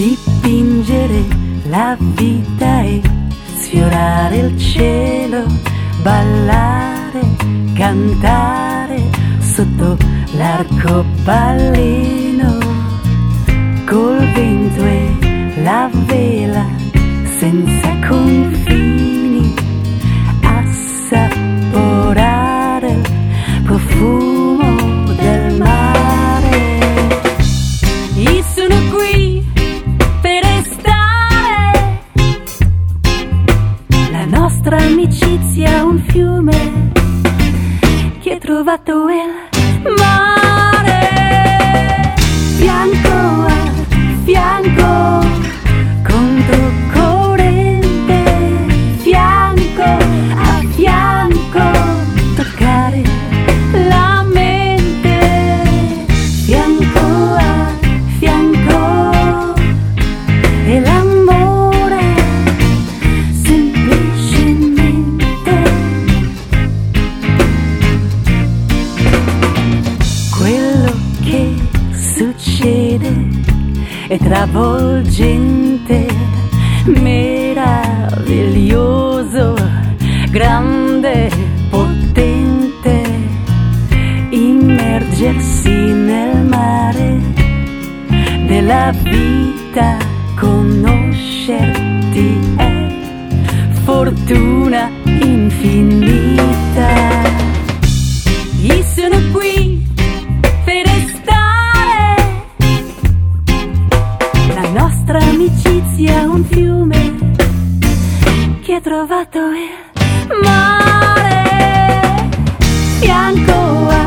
dipingere la vita e sfiorare il cielo, ballare, cantare sotto l'arcobaleno, col vento e la vela nostra amicizia un fiume che ha trovato il mare. È travolgente, meraviglioso, grande, potente, immergersi nel mare della vita, conoscerti è fortuna infinita. fiume che ho trovato il mare bianco.